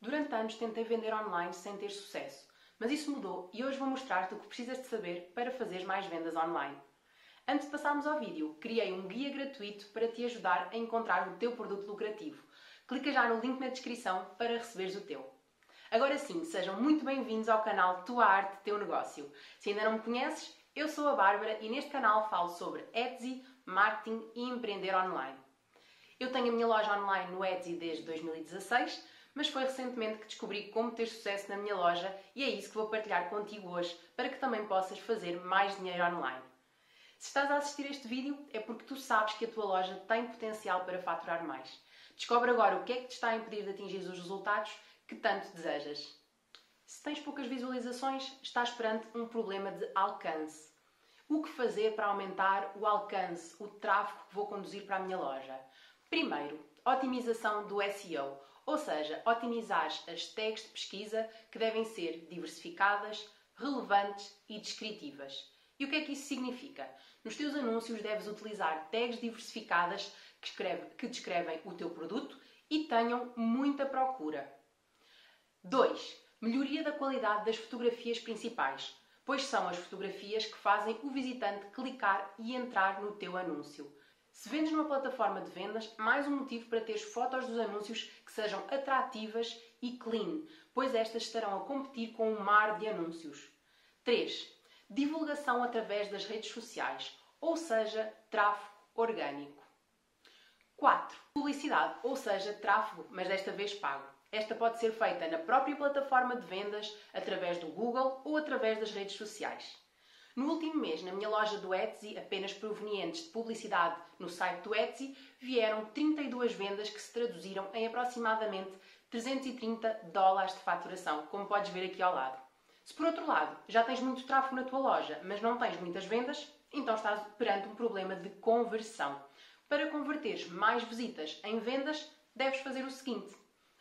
Durante anos tentei vender online sem ter sucesso, mas isso mudou e hoje vou mostrar-te o que precisas de saber para fazer mais vendas online. Antes de passarmos ao vídeo, criei um guia gratuito para te ajudar a encontrar o teu produto lucrativo. Clica já no link na descrição para receberes o teu. Agora sim, sejam muito bem-vindos ao canal Tua Arte, Teu Negócio. Se ainda não me conheces, eu sou a Bárbara e neste canal falo sobre Etsy, marketing e empreender online. Eu tenho a minha loja online no Etsy desde 2016, mas foi recentemente que descobri como ter sucesso na minha loja e é isso que vou partilhar contigo hoje para que também possas fazer mais dinheiro online. Se estás a assistir este vídeo é porque tu sabes que a tua loja tem potencial para faturar mais. Descobre agora o que é que te está a impedir de atingir os resultados que tanto desejas. Se tens poucas visualizações, estás perante um problema de alcance. O que fazer para aumentar o alcance, o tráfego que vou conduzir para a minha loja? Primeiro, otimização do SEO, ou seja, otimizar as tags de pesquisa que devem ser diversificadas, relevantes e descritivas. E o que é que isso significa? Nos teus anúncios deves utilizar tags diversificadas que, escreve, que descrevem o teu produto e tenham muita procura. 2. Melhoria da qualidade das fotografias principais, pois são as fotografias que fazem o visitante clicar e entrar no teu anúncio. Se vendes numa plataforma de vendas, mais um motivo para teres fotos dos anúncios que sejam atrativas e clean, pois estas estarão a competir com um mar de anúncios. 3. Divulgação através das redes sociais, ou seja, tráfego orgânico. 4. Publicidade, ou seja, tráfego, mas desta vez pago. Esta pode ser feita na própria plataforma de vendas, através do Google ou através das redes sociais. No último mês, na minha loja do Etsy, apenas provenientes de publicidade no site do Etsy, vieram 32 vendas que se traduziram em aproximadamente 330 dólares de faturação, como podes ver aqui ao lado. Se por outro lado já tens muito tráfego na tua loja, mas não tens muitas vendas, então estás perante um problema de conversão. Para converteres mais visitas em vendas, deves fazer o seguinte: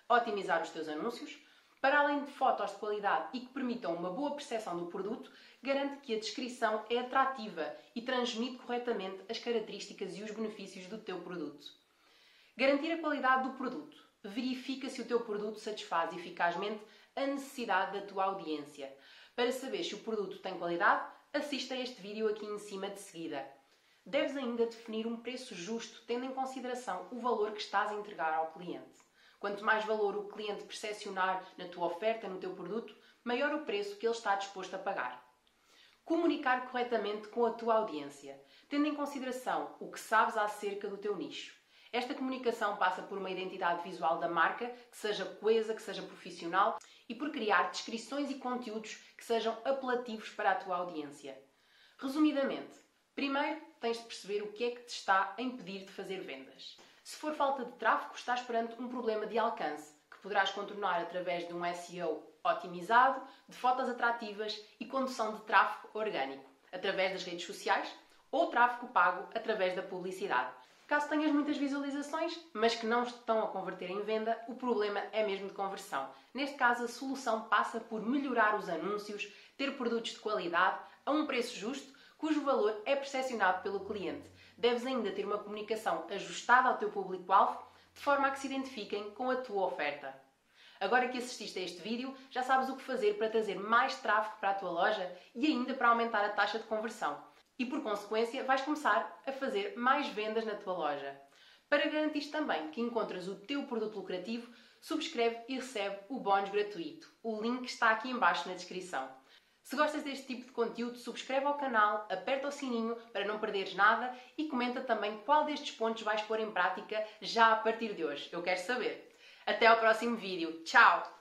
otimizar os teus anúncios, para além de fotos de qualidade e que permitam uma boa percepção do produto, garante que a descrição é atrativa e transmite corretamente as características e os benefícios do teu produto. Garantir a qualidade do produto. Verifica se o teu produto satisfaz eficazmente a necessidade da tua audiência. Para saber se o produto tem qualidade, assista a este vídeo aqui em cima de seguida. Deves ainda definir um preço justo, tendo em consideração o valor que estás a entregar ao cliente. Quanto mais valor o cliente percepcionar na tua oferta, no teu produto, maior o preço que ele está disposto a pagar. Comunicar corretamente com a tua audiência, tendo em consideração o que sabes acerca do teu nicho. Esta comunicação passa por uma identidade visual da marca que seja coesa, que seja profissional e por criar descrições e conteúdos que sejam apelativos para a tua audiência. Resumidamente, primeiro tens de perceber o que é que te está a impedir de fazer vendas. Se for falta de tráfego, estás perante um problema de alcance, que poderás contornar através de um SEO otimizado, de fotos atrativas e condução de tráfego orgânico, através das redes sociais, ou tráfego pago através da publicidade. Caso tenhas muitas visualizações, mas que não estão a converter em venda, o problema é mesmo de conversão. Neste caso, a solução passa por melhorar os anúncios, ter produtos de qualidade a um preço justo, cujo valor é percepcionado pelo cliente deves ainda ter uma comunicação ajustada ao teu público-alvo, de forma a que se identifiquem com a tua oferta. Agora que assististe a este vídeo, já sabes o que fazer para trazer mais tráfego para a tua loja e ainda para aumentar a taxa de conversão. E por consequência, vais começar a fazer mais vendas na tua loja. Para garantir também que encontras o teu produto lucrativo, subscreve e recebe o bónus gratuito. O link está aqui embaixo na descrição. Se gostas deste tipo de conteúdo, subscreve ao canal, aperta o sininho para não perderes nada e comenta também qual destes pontos vais pôr em prática já a partir de hoje. Eu quero saber. Até ao próximo vídeo. Tchau!